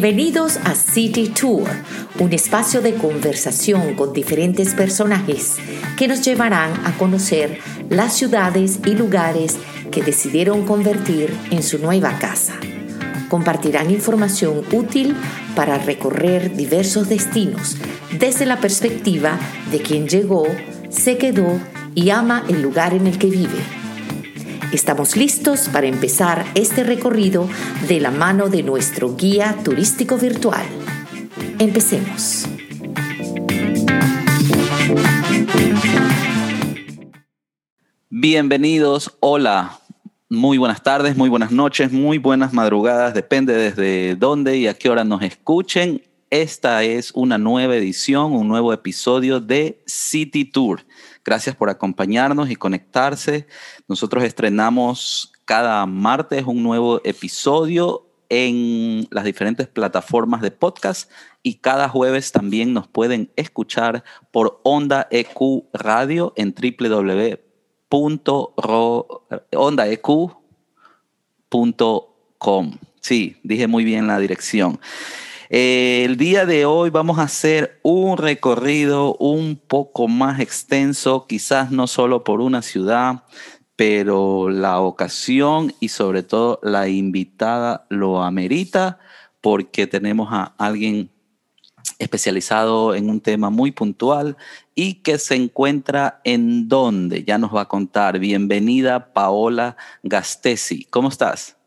Bienvenidos a City Tour, un espacio de conversación con diferentes personajes que nos llevarán a conocer las ciudades y lugares que decidieron convertir en su nueva casa. Compartirán información útil para recorrer diversos destinos desde la perspectiva de quien llegó, se quedó y ama el lugar en el que vive Estamos listos para empezar este recorrido de la mano de nuestro guía turístico virtual. Empecemos. Bienvenidos, hola, muy buenas tardes, muy buenas noches, muy buenas madrugadas, depende desde dónde y a qué hora nos escuchen. Esta es una nueva edición, un nuevo episodio de City Tour. Gracias por acompañarnos y conectarse. Nosotros estrenamos cada martes un nuevo episodio en las diferentes plataformas de podcast y cada jueves también nos pueden escuchar por Onda EQ Radio en www.ondaeq.com. Sí, dije muy bien la dirección. Eh, el día de hoy vamos a hacer un recorrido un poco más extenso, quizás no solo por una ciudad, pero la ocasión y sobre todo la invitada lo amerita porque tenemos a alguien especializado en un tema muy puntual y que se encuentra en dónde, ya nos va a contar. Bienvenida Paola Gastesi. ¿Cómo estás?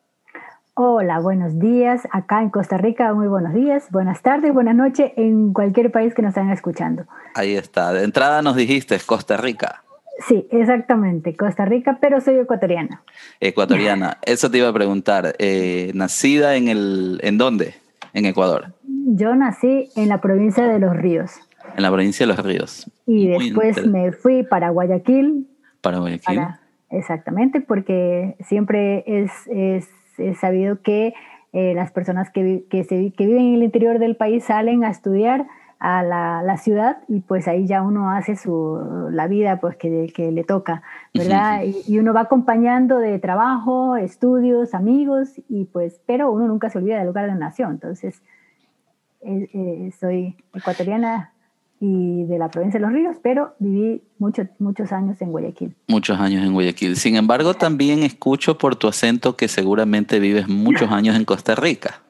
Hola, buenos días. Acá en Costa Rica, muy buenos días, buenas tardes, buenas noches en cualquier país que nos estén escuchando. Ahí está. De entrada nos dijiste Costa Rica. Sí, exactamente, Costa Rica, pero soy ecuatoriana. Ecuatoriana. Eso te iba a preguntar. Eh, ¿Nacida en el, en dónde? En Ecuador. Yo nací en la provincia de Los Ríos. En la provincia de Los Ríos. Y después me fui para Guayaquil. Para Guayaquil. exactamente, porque siempre es, es es sabido que eh, las personas que, que, se, que, viven en el interior del país salen a estudiar a la, la, ciudad y pues ahí ya uno hace su, la vida pues que, que le toca, ¿verdad? Y, uno va acompañando de trabajo, estudios, amigos y pues, pero uno nunca se olvida del lugar de nación. Entonces, eh, eh, soy ecuatoriana y de la provincia de Los Ríos, pero viví muchos muchos años en Guayaquil. Muchos años en Guayaquil. Sin embargo, también escucho por tu acento que seguramente vives muchos años en Costa Rica.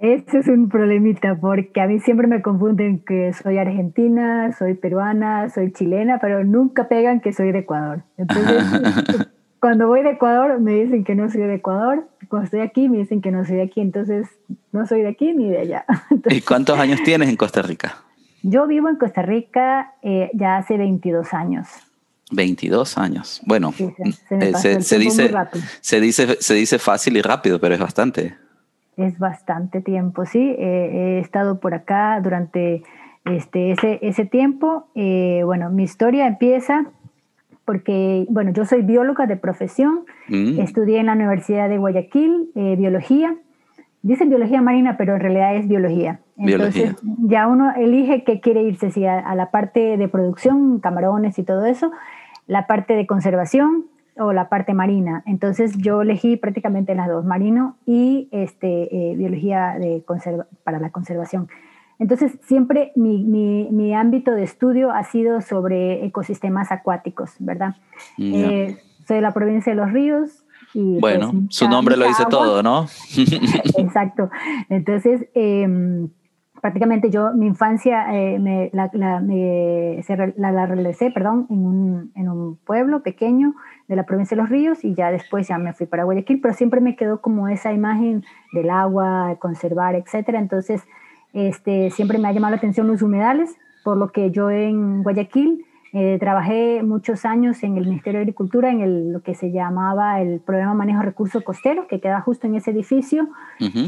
Este es un problemita porque a mí siempre me confunden que soy argentina, soy peruana, soy chilena, pero nunca pegan que soy de Ecuador. Entonces, cuando voy de Ecuador me dicen que no soy de Ecuador, cuando estoy aquí me dicen que no soy de aquí, entonces no soy de aquí ni de allá. ¿Y cuántos años tienes en Costa Rica? Yo vivo en Costa Rica eh, ya hace 22 años. 22 años. Bueno, se, eh, dice, se, dice, se dice fácil y rápido, pero es bastante. Es bastante tiempo, sí. he estado por acá durante este, ese, ese tiempo. Eh, bueno, mi historia empieza porque, bueno, yo soy bióloga de profesión, mm. estudié en la Universidad de Guayaquil eh, biología, dicen biología marina, pero en realidad es biología. Entonces ya uno elige qué quiere irse, si a, la parte de producción, camarones y todo eso, la parte de conservación o la parte marina. Entonces yo elegí prácticamente las dos, marino y este, eh, biología de para la conservación. Entonces, siempre mi, ámbito de estudio ha sido sobre ecosistemas acuáticos, ¿verdad? Eh, soy de la provincia de Los Ríos. Y, pues, bueno, su nombre lo dice todo, ¿no? Exacto. Entonces, em, prácticamente yo, mi infancia eh, me, la, la, la, realicé perdón, en un, en un, pueblo pequeño de la provincia de Los Ríos y ya después ya me fui para Guayaquil, pero siempre me quedó como esa imagen del agua, conservar, etcétera. Entonces, este, siempre me ha llamado la atención los humedales, por lo que yo en Guayaquil eh, trabajé muchos años en el Ministerio de Agricultura, en el, lo que se llamaba el Programa Manejo de Recursos Costeros, que queda justo en ese edificio.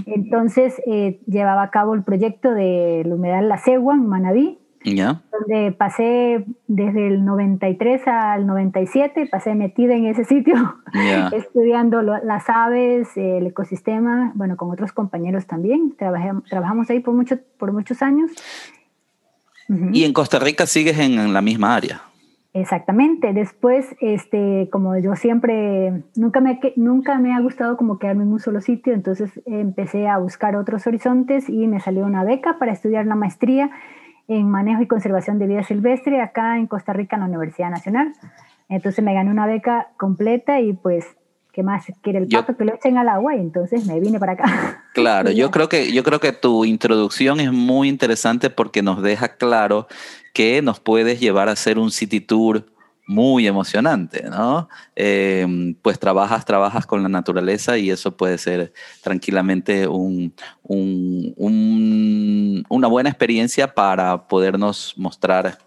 Entonces eh, llevaba a cabo el proyecto del humedal La Cegua, en Manabí, donde pasé desde el 93 al 97, pasé metida en ese sitio, estudiando las aves, el ecosistema, bueno, con otros compañeros también. Trabajé, trabajamos ahí por, mucho, por muchos años. ¿Y en Costa Rica sigues en, la misma área? Exactamente. Después, este, como yo siempre, nunca me, nunca me ha gustado como quedarme en un solo sitio, entonces empecé a buscar otros horizontes y me salió una beca para estudiar la maestría en manejo y conservación de vida silvestre acá en Costa Rica en la Universidad Nacional. Entonces me gané una beca completa y pues ¿qué más quiere el pato? que lo echen al agua y entonces me vine para acá. Claro, yo creo que yo creo que tu introducción es muy interesante porque nos deja claro que nos puedes llevar a hacer un city tour muy emocionante, ¿no? Em, pues trabajas, trabajas con la naturaleza y eso puede ser tranquilamente un, una buena experiencia para podernos mostrar,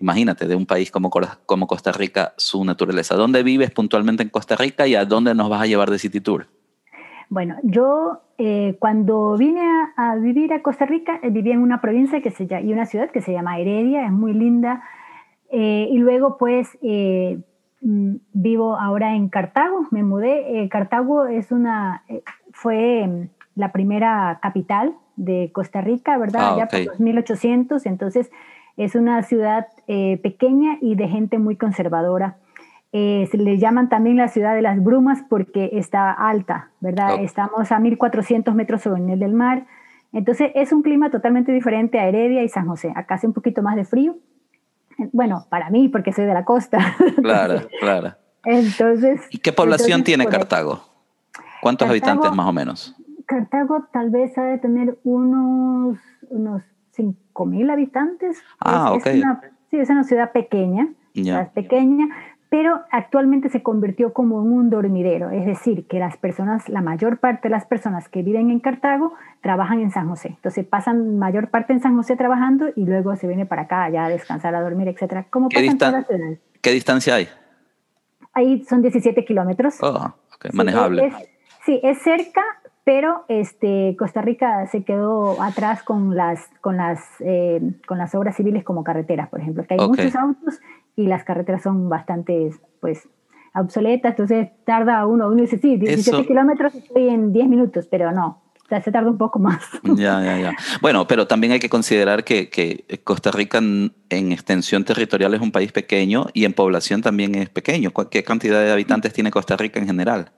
imagínate, de un país como, como Costa Rica, su naturaleza. ¿Dónde vives puntualmente en Costa Rica y a dónde nos vas a llevar de City Tour? Bueno, yo eh, cuando vine a, vivir a Costa Rica, eh, vivía en una provincia que se llama, y una ciudad que se llama Heredia, es muy linda. Eh, y luego pues mm, vivo ahora en Cartago, me mudé. Cartago es una, fue mm, la primera capital de Costa Rica, ¿verdad? Ah, ya por 1800, entonces es una ciudad pequeña y de gente muy conservadora. Eh, se le llaman también la ciudad de las brumas porque está alta, ¿verdad? Estamos a 1400 metros sobre el nivel del mar. Entonces es un clima totalmente diferente a Heredia y San José. Acá hace un poquito más de frío. Bueno, para mí, porque soy de la costa. Claro, claro. Entonces. ¿Y qué población tiene Cartago? ¿Cuántos habitantes más o menos? Cartago tal vez ha de tener unos, unos 5.000 habitantes. Ah, ok. sí, es una ciudad pequeña. Es pequeña, pero actualmente se convirtió como en un dormidero, es decir, que las personas, la mayor parte de las personas que viven en Cartago trabajan en San José. Entonces pasan mayor parte en San José trabajando y luego se viene para acá ya a descansar, a dormir, etcétera. ¿Cómo ¿Qué, ¿Qué distancia hay? Ahí son 17 kilómetros. Oh, manejable. sí, es cerca, pero este, Costa Rica se quedó atrás con las, con las, eh, con las obras civiles como carreteras, por ejemplo, que hay muchos autos y las carreteras son bastante, pues, obsoletas, entonces tarda uno, uno dice, sí, 17 kilómetros estoy en 10 minutos, pero no, se tarda un poco más. Ya, ya, ya. Bueno, pero también hay que considerar que, que, Costa Rica en extensión territorial es un país pequeño y en población también es pequeño. ¿Qué cantidad de habitantes tiene Costa Rica en general?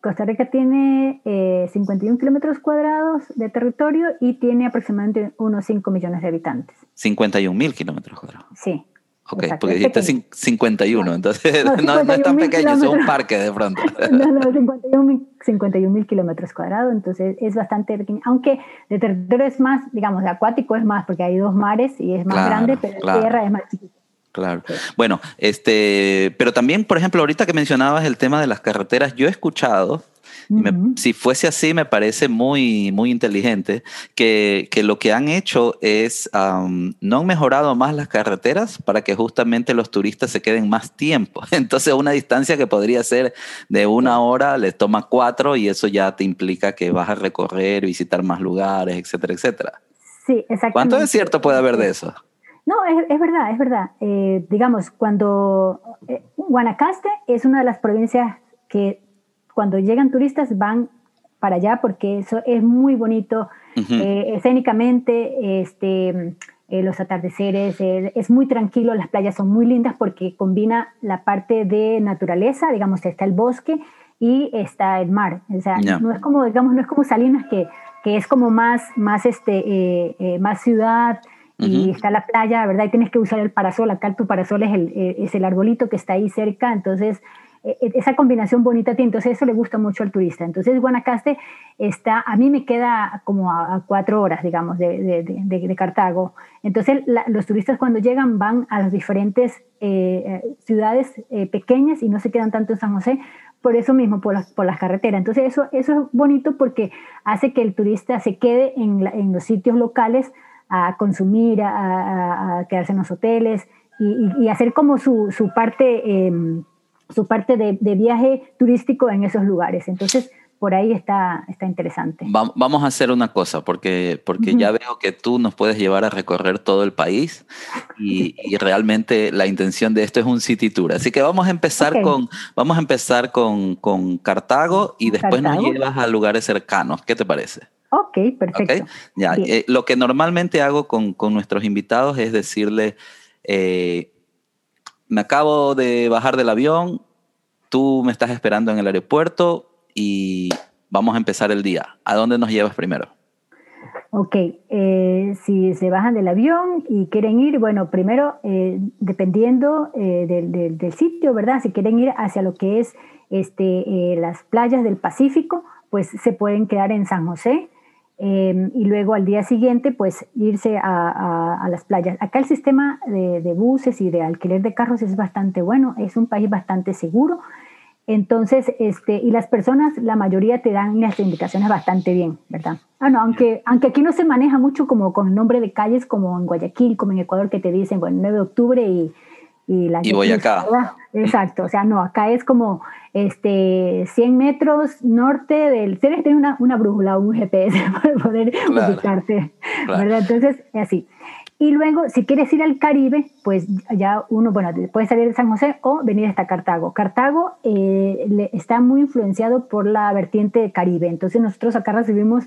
Costa Rica tiene 51 eh, kilómetros cuadrados de territorio y tiene aproximadamente unos 5 millones de habitantes. 51 mil kilómetros cuadrados. Sí. Ok, porque dijiste 51, entonces no, es tan pequeño, es un parque de pronto. No, no, 51 mil kilómetros cuadrados, entonces es bastante pequeño. Aunque de territorio es más, digamos, de acuático es más, porque hay dos mares y es más grande, pero de tierra es más chiquito. Claro. Bueno, este, pero también, por ejemplo, ahorita que mencionabas el tema de las carreteras, yo he escuchado si fuese así, me parece muy, muy inteligente que, que lo que han hecho es, no han mejorado más las carreteras para que justamente los turistas se queden más tiempo. Entonces, una distancia que podría ser de una hora les toma cuatro y eso ya te implica que vas a recorrer, visitar más lugares, etcétera, etcétera. Sí, exactamente. ¿Cuánto cierto puede haber de eso? No, es, verdad, es verdad. Eh, digamos, cuando eh, Guanacaste es una de las provincias que cuando llegan turistas van para allá porque eso es muy bonito eh, escénicamente, este, eh, los atardeceres, eh, es muy tranquilo, las playas son muy lindas porque combina la parte de naturaleza, digamos, está el bosque y está el mar. O sea, no es como, digamos, no es como Salinas que, que es como más, más, este, más ciudad y está la playa, ¿verdad? Y tienes que usar el parasol, acá tu parasol es el, es el arbolito que está ahí cerca, entonces esa combinación bonita tiene, entonces eso le gusta mucho al turista. Entonces Guanacaste está, a mí me queda como a, cuatro horas, digamos, de, de, Cartago. Entonces los turistas cuando llegan van a las diferentes eh, eh, ciudades eh, pequeñas y no se quedan tanto en San José, por eso mismo, por las, por las carreteras. Entonces eso, eso es bonito porque hace que el turista se quede en, los sitios locales a consumir, a, quedarse en los hoteles y, hacer como su, su parte em, su parte de, viaje turístico en esos lugares. Entonces, por ahí está, está interesante. vamos a hacer una cosa, porque, porque ya veo que tú nos puedes llevar a recorrer todo el país y, realmente la intención de esto es un city tour. Así que vamos a empezar, con, vamos a empezar con, con Cartago y después nos llevas a lugares cercanos. ¿Qué te parece? Ok, perfecto. Ya, eh, lo que normalmente hago con, con nuestros invitados es decirle... Eh, me acabo de bajar del avión, tú me estás esperando en el aeropuerto y vamos a empezar el día. ¿A dónde nos llevas primero? Ok, eh, si se bajan del avión y quieren ir, bueno, primero, eh, dependiendo eh, del, del, sitio, ¿verdad? Si quieren ir hacia lo que es este, las playas del Pacífico, pues se pueden quedar en San José y luego al día siguiente, pues irse a, a, las playas. Acá el sistema de, de buses y de alquiler de carros es bastante bueno, es un país bastante seguro. Entonces, este, y las personas, la mayoría te dan las indicaciones bastante bien, ¿verdad? Ah, no, aunque, aunque aquí no se maneja mucho como con nombre de calles como en Guayaquil, como en Ecuador, que te dicen, bueno, 9 de octubre y, y la... Y. Exacto, o sea, no, acá es como este, 100 metros norte del... Tienes que tener una, una brújula o un GPS para poder ubicarte, ¿verdad? Entonces, así. Y luego, si quieres ir al Caribe, pues ya uno, bueno, puede salir de San José o venir hasta Cartago. Cartago eh, está muy influenciado por la vertiente Caribe. Entonces nosotros acá recibimos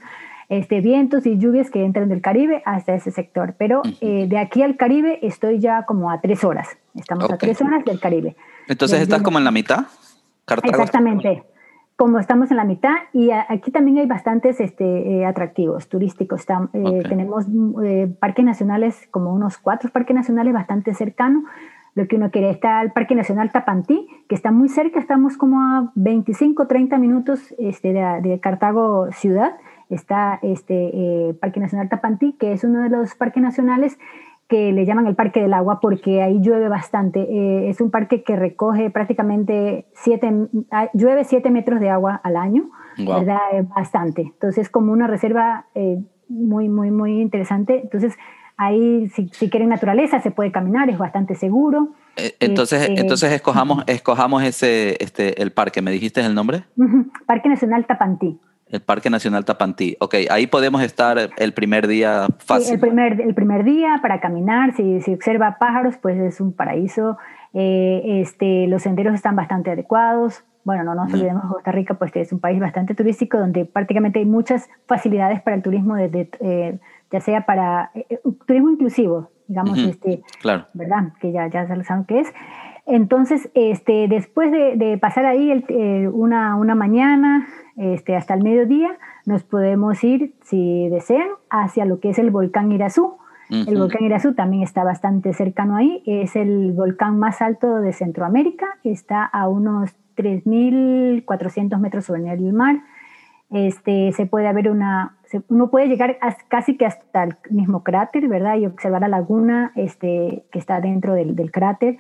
este, vientos y lluvias que entran del Caribe hasta ese sector. Pero eh, de aquí al Caribe estoy ya como a tres horas. Estamos a tres horas del Caribe. Entonces estás como en la mitad. Cartago Exactamente como estamos en la mitad y aquí también hay bastantes este, eh, atractivos turísticos. Eh, tenemos eh, parques nacionales, como unos cuatro parques nacionales bastante cercanos. Lo que uno quiere está el Parque Nacional Tapantí, que está muy cerca, estamos como a 25, 30 minutos este, de, Cartago ciudad. Está este Parque Nacional Tapantí, que es uno de los parques nacionales que le llaman el Parque del Agua porque ahí llueve bastante. Eh, es un parque que recoge prácticamente siete, ah, llueve 7 metros de agua al año, ¿verdad? bastante. Entonces, como una reserva eh, muy, muy, muy interesante. Entonces, ahí si, si, quieren naturaleza se puede caminar, es bastante seguro. Eh, entonces, este, entonces escojamos, escojamos ese, este, el parque. ¿Me dijiste el nombre? Parque Nacional Tapantí. El Parque Nacional Tapantí. Ok, ahí podemos estar el primer día fácil. Sí, el primer, el primer día para caminar, si, si observa pájaros, pues es un paraíso. Eh, este, los senderos están bastante adecuados. Bueno, no nos olvidemos Costa Rica, pues es un país bastante turístico donde prácticamente hay muchas facilidades para el turismo, desde, eh, ya sea para eh, turismo inclusivo, digamos, este, claro. ¿verdad? Que ya, ya saben qué es. Entonces, este, después de, pasar ahí el, una, una, mañana este, hasta el mediodía, nos podemos ir, si desean, hacia lo que es el volcán Irazú. El volcán Irazú también está bastante cercano ahí, es el volcán más alto de Centroamérica, está a unos 3.400 metros sobre el mar. Este, se puede ver una, uno puede llegar casi que hasta el mismo cráter, ¿verdad? Y observar la laguna este, que está dentro del, del cráter.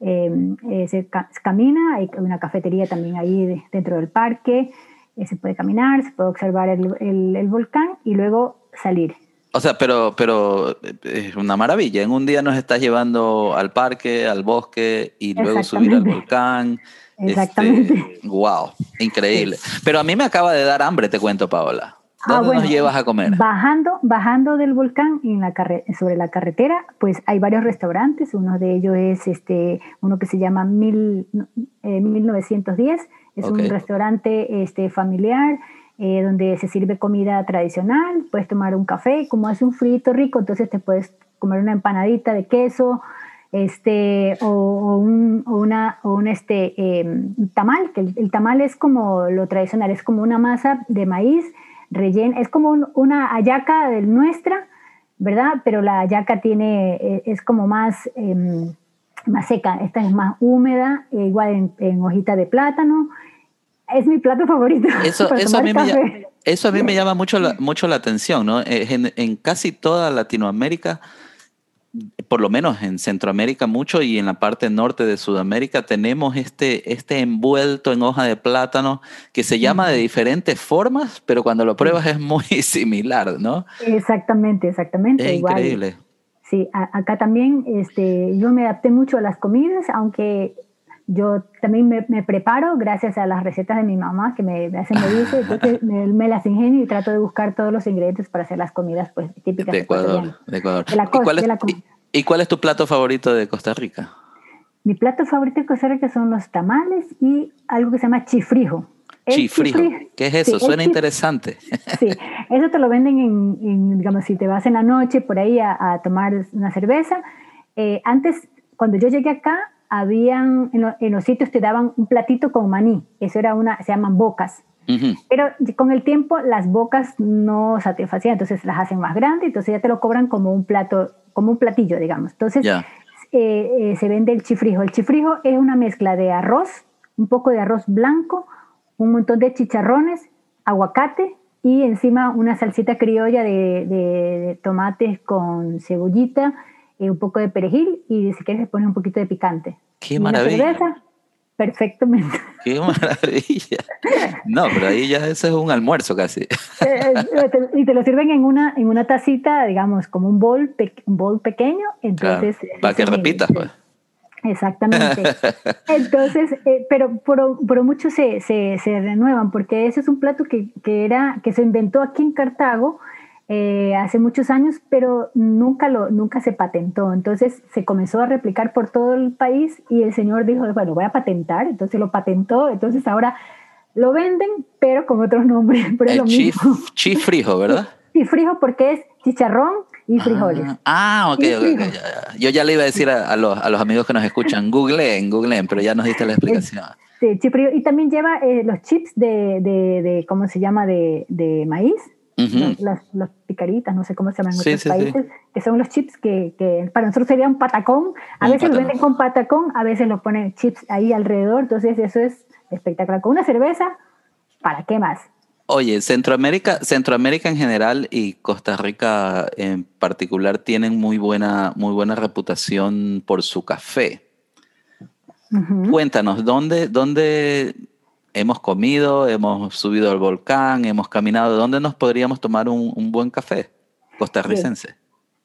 Em, eh, se, camina, hay una cafetería también ahí dentro del parque, eh, se puede caminar, se puede observar el, el, volcán y luego salir. O sea, pero, pero eh, es una maravilla. En un día nos estás llevando al parque, al bosque y luego subir al volcán. Exactamente. Este, wow, increíble. Pero a mí me acaba de dar hambre, te cuento, Paola. Ah, ¿Dónde nos llevas a comer? Bajando, bajando del volcán en la sobre la carretera, pues hay varios restaurantes. Uno de ellos es este, uno que se llama Mil, 1910. Eh, es un restaurante este, familiar eh, donde se sirve comida tradicional. Puedes tomar un café, como hace un frito rico, entonces te puedes comer una empanadita de queso, este, o, un, o una, o un este, em, tamal, que el, tamal es como lo tradicional, es como una masa de maíz rellena, es como una hallaca de nuestra, ¿verdad? Pero la hallaca tiene, eh, es como más, em, más seca, esta es más húmeda, eh, igual en, hojita de plátano. Es mi plato favorito. Eso, eso, a, mí me llama, eso a mí me llama mucho la, mucho la atención, ¿no? En, en casi toda Latinoamérica por lo menos en Centroamérica mucho y en la parte norte de Sudamérica tenemos este, este envuelto en hoja de plátano que se llama de diferentes formas, pero cuando lo pruebas es muy similar, ¿no? Exactamente, exactamente. Es increíble. Sí, acá también este, yo me adapté mucho a las comidas, aunque yo también me, preparo gracias a las recetas de mi mamá que me, hacen me dice, entonces me, las ingenio y trato de buscar todos los ingredientes para hacer las comidas pues, típicas de Ecuador. De, Ecuador. ¿Y, cuál es, tu plato favorito de Costa Rica? Mi plato favorito de Costa Rica son los tamales y algo que se llama chifrijo. Chifrijo. ¿Qué es eso? Suena interesante. Sí, eso te lo venden en, digamos, si te vas en la noche por ahí a, tomar una cerveza. Eh, antes, cuando yo llegué acá, habían, en, los sitios te daban un platito con maní, eso era una, se llaman bocas. Pero con el tiempo las bocas no satisfacían, entonces las hacen más grandes, entonces ya te lo cobran como un plato, como un platillo, digamos. Entonces eh, eh, se vende el chifrijo. El chifrijo es una mezcla de arroz, un poco de arroz blanco, un montón de chicharrones, aguacate y encima una salsita criolla de, tomates con cebollita, y un poco de perejil y si quieres le pones un poquito de picante. ¡Qué maravilla! perfectamente. ¡Qué maravilla! No, pero ahí ya ese es un almuerzo casi. Eh, eh, y te lo sirven en una, en una tacita, digamos, como un bol, un bol pequeño. Entonces, para que repitas, pues. Exactamente. Entonces, eh, pero por, mucho se, se, se, renuevan, porque ese es un plato que, que, era, que se inventó aquí en Cartago eh, hace muchos años, pero nunca, lo, nunca se patentó. Entonces se comenzó a replicar por todo el país y el señor dijo, bueno, voy a patentar, entonces lo patentó, entonces ahora lo venden, pero con otros nombres. Pero es lo mismo. Chifrijo, ¿verdad? Chifrijo porque es chicharrón y frijoles. Ah, ok, Yo ya le iba a decir a, los, a los, amigos que nos escuchan, googleen, googleen, pero ya nos diste la explicación. Sí, chifrijo. Y también lleva eh, los chips de, de, de, ¿cómo se llama?, de, de maíz las, picaritas, no sé cómo se llaman en otros países, que son los chips que, que, para nosotros sería un patacón. A veces lo venden con patacón, a veces lo ponen chips ahí alrededor, entonces eso es espectacular. Con una cerveza, ¿para qué más? Oye, Centroamérica, Centroamérica en general y Costa Rica en particular tienen muy buena, muy buena reputación por su café. Cuéntanos, ¿dónde, ¿dónde hemos comido, hemos subido al volcán, hemos caminado. ¿Dónde nos podríamos tomar un, buen café costarricense?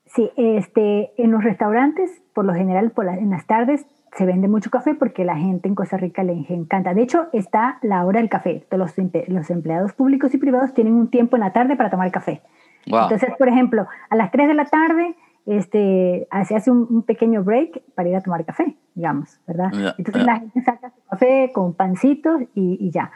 Sí. este, en los restaurantes, por lo general, por en las tardes se vende mucho café porque la gente en Costa Rica le encanta. De hecho, está la hora del café. Los, los empleados públicos y privados tienen un tiempo en la tarde para tomar café. Entonces, por ejemplo, a las 3 de la tarde este, se hace un, pequeño break para ir a tomar café, digamos, ¿verdad? Entonces la gente saca su café con pancitos y, ya.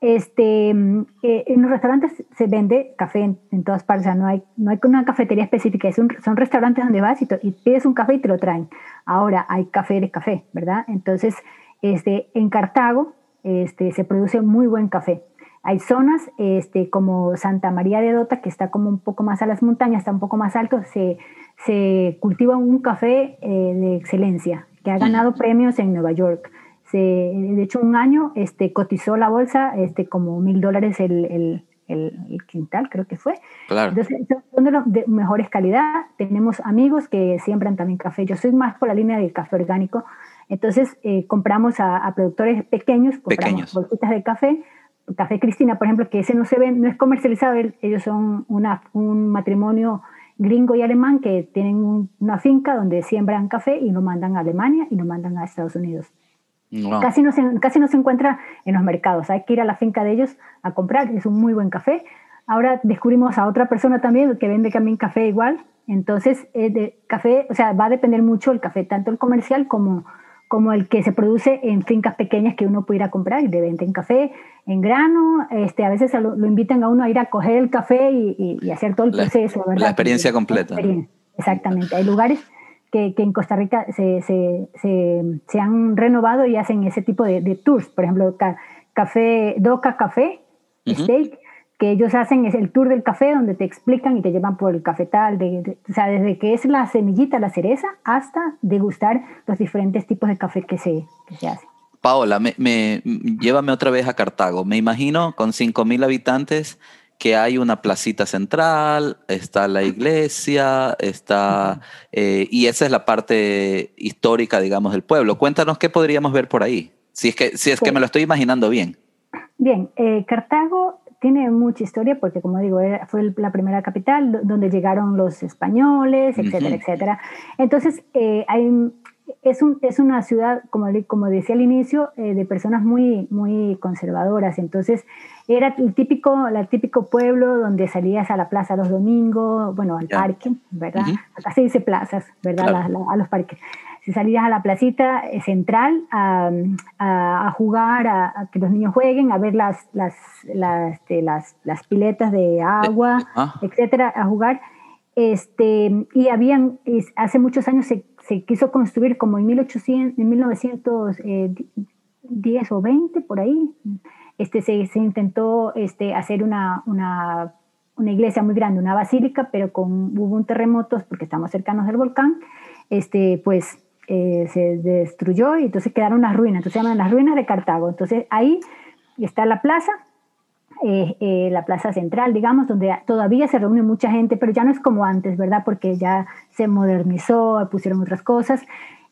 Este, eh, en los restaurantes se vende café en, todas partes, o sea, no hay, no hay una cafetería específica, es un, son restaurantes donde vas y, y, pides un café y te lo traen. Ahora hay café de café, ¿verdad? Entonces, este, en Cartago este, se produce muy buen café. Hay zonas este, como Santa María de Dota, que está como un poco más a las montañas, está un poco más alto, se, se cultiva un café eh, de excelencia que ha ganado premios en Nueva York. Se, de hecho, un año este, cotizó la bolsa este, como mil dólares el, el, el, quintal, creo que fue. Claro. Entonces, son de los de mejores calidad. Tenemos amigos que siembran también café. Yo soy más por la línea del café orgánico. Entonces, eh, compramos a, productores pequeños, compramos bolsitas de café. Café Cristina, por ejemplo, que ese no se ve, no es comercializado, ellos son una, un matrimonio gringo y alemán que tienen una finca donde siembran café y lo mandan a Alemania y lo mandan a Estados Unidos. Casi, no se, casi no se encuentra en los mercados, hay que ir a la finca de ellos a comprar, es un muy buen café. Ahora descubrimos a otra persona también que vende también café igual, entonces eh, de café, o sea, va a depender mucho el café, tanto el comercial como como el que se produce en fincas pequeñas que uno puede ir a comprar y de venta en café, en grano. Este, a veces lo, invitan a uno a ir a coger el café y, hacer todo el proceso, ¿verdad? La experiencia completa. Exactamente. Hay lugares que, que en Costa Rica se, se, se, han renovado y hacen ese tipo de, tours. Por ejemplo, café, Doca Café, Steak, que ellos hacen es el tour del café donde te explican y te llevan por el cafetal, de, o sea, desde que es la semillita, la cereza, hasta degustar los diferentes tipos de café que se, que se hacen. Paola, me, me, llévame otra vez a Cartago. Me imagino con 5.000 habitantes que hay una placita central, está la iglesia, está... Eh, y esa es la parte histórica, digamos, del pueblo. Cuéntanos qué podríamos ver por ahí, si es que, si es que me lo estoy imaginando bien. Bien, eh, Cartago tiene mucha historia porque, como digo, fue la primera capital donde llegaron los españoles, etcétera, etcétera. Entonces, eh, hay, es, un, es, una ciudad, como, como decía al inicio, eh, de personas muy, muy conservadoras. Entonces, era el típico, el típico pueblo donde salías a la plaza los domingos, bueno, al parque, ¿verdad? Acá se dice plazas, ¿verdad? a los parques si salías a la placita eh, central a, a, jugar, a, que los niños jueguen, a ver las, las, las, este, las, las piletas de agua, ah. etcétera, a jugar. Este, y habían, hace muchos años se, se quiso construir como en, 1800, en 1910 o 20, por ahí. Este, se, se intentó este, hacer una, una, una, iglesia muy grande, una basílica, pero con, hubo un terremoto, porque estamos cercanos del volcán, este, pues eh, se destruyó y entonces quedaron las ruinas, entonces se llaman las ruinas de Cartago. Entonces ahí está la plaza, eh, eh, la plaza central, digamos, donde todavía se reúne mucha gente, pero ya no es como antes, ¿verdad? Porque ya se modernizó, pusieron otras cosas.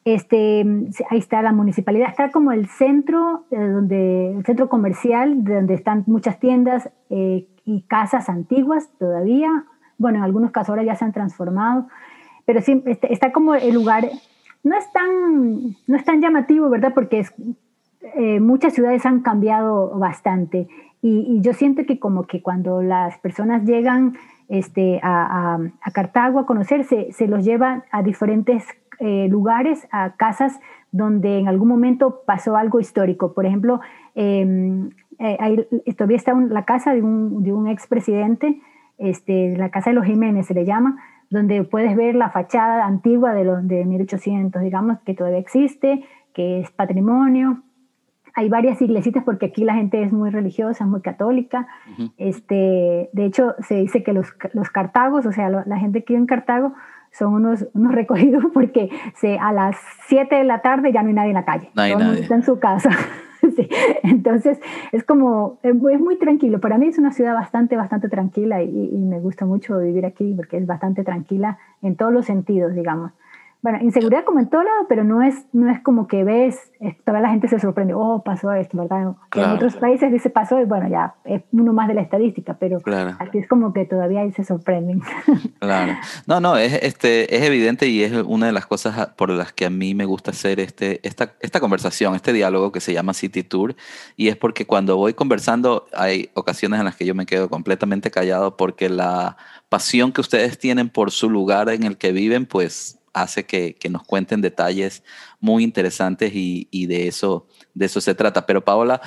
Este, ahí está la municipalidad, está como el centro, donde, el centro comercial, donde están muchas tiendas y casas antiguas todavía. Bueno, en algunos casos ahora ya se han transformado, pero sí, este, está como el lugar no es tan, no es tan llamativo, ¿verdad? Porque es, eh, muchas ciudades han cambiado bastante y, yo siento que como que cuando las personas llegan este, a, Cartago a conocerse, se los lleva a diferentes eh, lugares, a casas donde en algún momento pasó algo histórico. Por ejemplo, em, eh, todavía está la casa de un, de un expresidente, este, la casa de los Jiménez se le llama, donde puedes ver la fachada antigua de, los, de 1800, digamos, que todavía existe, que es patrimonio. Hay varias iglesitas porque aquí la gente es muy religiosa, muy católica. este, de hecho, se dice que los, los cartagos, o sea, la gente que vive en Cartago, son unos, unos recogidos porque se, a las 7 de la tarde ya no hay nadie en la calle. No hay nadie. está en su casa. Entonces, es como, es muy tranquilo. Para mí es una ciudad bastante, bastante tranquila y, y, me gusta mucho vivir aquí porque es bastante tranquila en todos los sentidos, digamos bueno, inseguridad como en todo lado, pero no es, no es como que ves, toda la gente se sorprende, oh, pasó esto, ¿verdad? En otros países dice pasó y bueno, ya es uno más de la estadística, pero aquí es como que todavía ahí se sorprenden. Claro. No, no, es, este, es evidente y es una de las cosas por las que a mí me gusta hacer este, esta, esta conversación, este diálogo que se llama City Tour, y es porque cuando voy conversando hay ocasiones en las que yo me quedo completamente callado porque la pasión que ustedes tienen por su lugar en el que viven, pues hace que, nos cuenten detalles muy interesantes y, de, eso, de eso se trata. Pero Paola,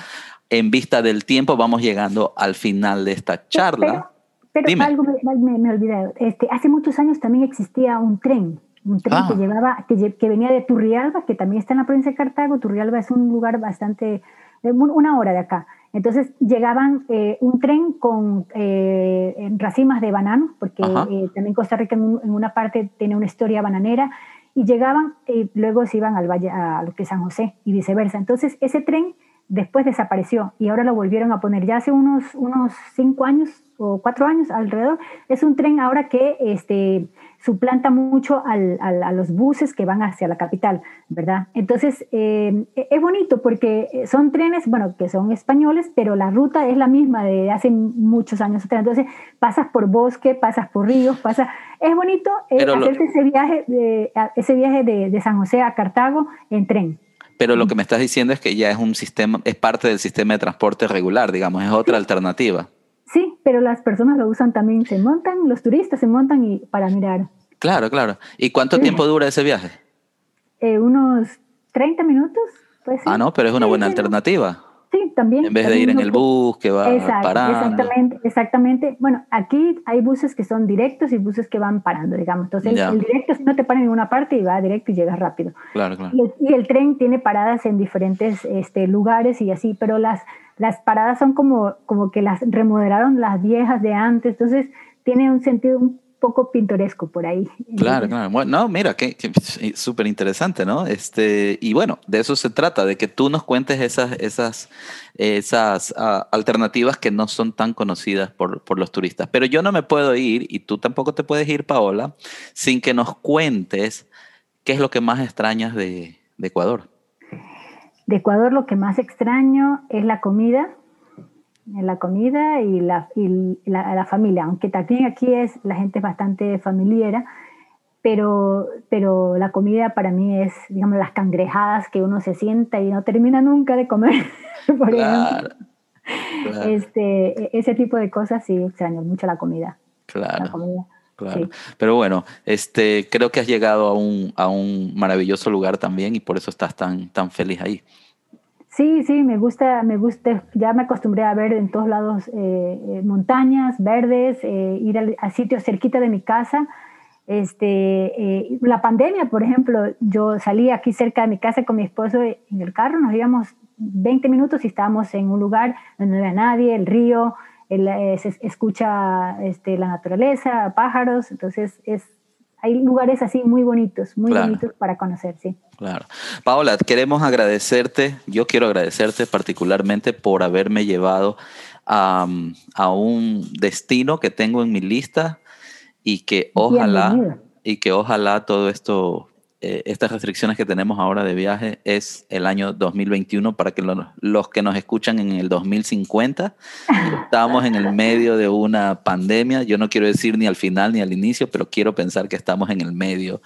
en vista del tiempo, vamos llegando al final de esta charla. Pero, algo me, me, olvidé. Este, hace muchos años también existía un tren, un tren que, ah. llevaba, que, que, venía de Turrialba, que también está en la provincia de Cartago. Turrialba es un lugar bastante, eh, una hora de acá. Entonces llegaban eh, un tren con eh, racimas de banano, porque eh, también Costa Rica en, una parte tiene una historia bananera, y llegaban y luego se iban al valle, a lo que es San José y viceversa. Entonces ese tren después desapareció y ahora lo volvieron a poner ya hace unos, unos cinco años o cuatro años alrededor. Es un tren ahora que este, suplanta mucho al, a los buses que van hacia la capital, ¿verdad? Entonces, eh, es bonito porque son trenes, bueno, que son españoles, pero la ruta es la misma de hace muchos años atrás. Entonces, pasas por bosque, pasas por ríos, pasa... Es bonito eh, hacer ese viaje, de, ese viaje de, de San José a Cartago en tren. Pero lo que me estás diciendo es que ya es un sistema, es parte del sistema de transporte regular, digamos, es otra alternativa. Sí, pero las personas lo usan también, se montan, los turistas se montan y para mirar. Claro, claro. ¿Y cuánto tiempo dura ese viaje? Eh, unos 30 minutos. Pues, ah, no, pero es una buena alternativa. Sí, también. En vez de ir en el bus que va parando. Exactamente, exactamente. Bueno, aquí hay buses que son directos y buses que van parando, digamos. Entonces, el, directo no te para en una parte y va directo y llegas rápido. Claro, claro. Y, el tren tiene paradas en diferentes este, lugares y así, pero las, las paradas son como, como que las remodelaron las viejas de antes. Entonces, tiene un sentido un poco pintoresco por ahí. Claro, claro. Bueno, no, mira, que, súper interesante, ¿no? Este, y bueno, de eso se trata, de que tú nos cuentes esas, esas, esas ah, alternativas que no son tan conocidas por, por, los turistas. Pero yo no me puedo ir, y tú tampoco te puedes ir, Paola, sin que nos cuentes qué es lo que más extrañas de, de Ecuador. De Ecuador lo que más extraño es la comida en la comida y la, y la, familia, aunque también aquí es la gente es bastante familiar, pero, pero la comida para mí es, digamos, las cangrejadas que uno se sienta y no termina nunca de comer, por ejemplo. Este, e, ese tipo de cosas sí extraño mucho la comida. Claro. Claro. Pero bueno, este, creo que has llegado a un, a un maravilloso lugar también y por eso estás tan, tan feliz ahí. Sí, sí, me gusta, me gusta, ya me acostumbré a ver en todos lados eh, eh, montañas verdes, eh, ir a, sitios cerquita de mi casa. Este, eh, la pandemia, por ejemplo, yo salí aquí cerca de mi casa con mi esposo en el carro, nos íbamos 20 minutos y estábamos en un lugar donde no había nadie, el río, eh, se escucha este, la naturaleza, pájaros, entonces es, hay lugares así muy bonitos, muy bonitos para conocer, sí. Claro. Paola, queremos agradecerte, yo quiero agradecerte particularmente por haberme llevado a, a un destino que tengo en mi lista y que ojalá, y que ojalá todo esto, eh, estas restricciones que tenemos ahora de viaje es el año 2021 para que los que nos escuchan en el 2050, estamos en el medio de una pandemia, yo no quiero decir ni al final ni al inicio, pero quiero pensar que estamos en el medio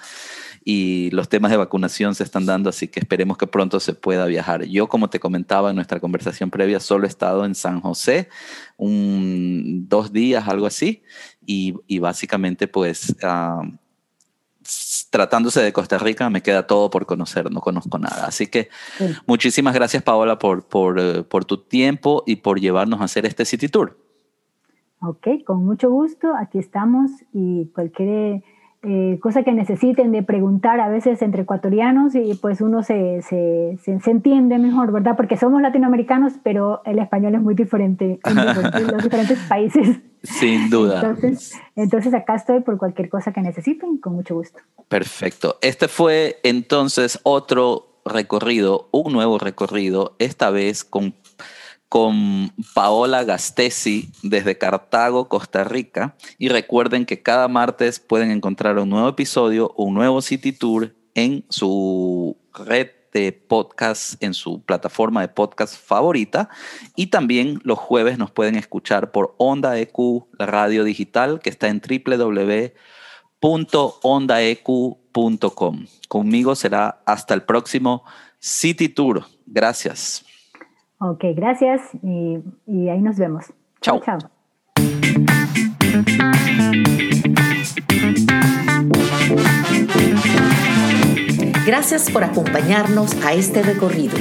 y los temas de vacunación se están dando, así que esperemos que pronto se pueda viajar. Yo, como te comentaba en nuestra conversación previa, solo he estado en San José un, dos días, algo así, y, y básicamente pues... Ah, tratándose de Costa Rica, me queda todo por conocer, no conozco nada. Así que muchísimas gracias, Paola, por, por, eh, por, tu tiempo y por llevarnos a hacer este City Tour. Ok, con mucho gusto, aquí estamos y cualquier eh, cosa que necesiten de preguntar a veces entre ecuatorianos y pues uno se, se, se, entiende mejor, ¿verdad? Porque somos latinoamericanos, pero el español es muy diferente en los, diferentes países. Sin duda. Entonces, entonces acá estoy por cualquier cosa que necesiten, con mucho gusto. Perfecto. Este fue entonces otro recorrido, un nuevo recorrido, esta vez con con Paola Gastesi desde Cartago, Costa Rica. Y recuerden que cada martes pueden encontrar un nuevo episodio, un nuevo City Tour en su red de podcast, en su plataforma de podcast favorita. Y también los jueves nos pueden escuchar por Onda EQ, la radio digital, que está en www.ondaeq.com. Conmigo será hasta el próximo City Tour. Gracias. Ok, gracias y, ahí nos vemos. Chao. Chao. Gracias por acompañarnos a este recorrido.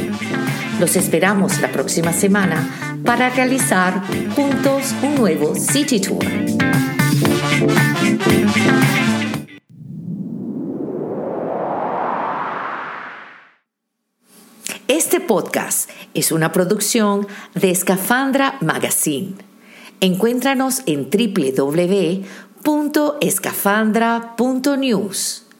Los esperamos la próxima semana para realizar juntos un nuevo City Tour. Este podcast es una producción de Escafandra Magazine. Encuéntranos en www.escafandra.news.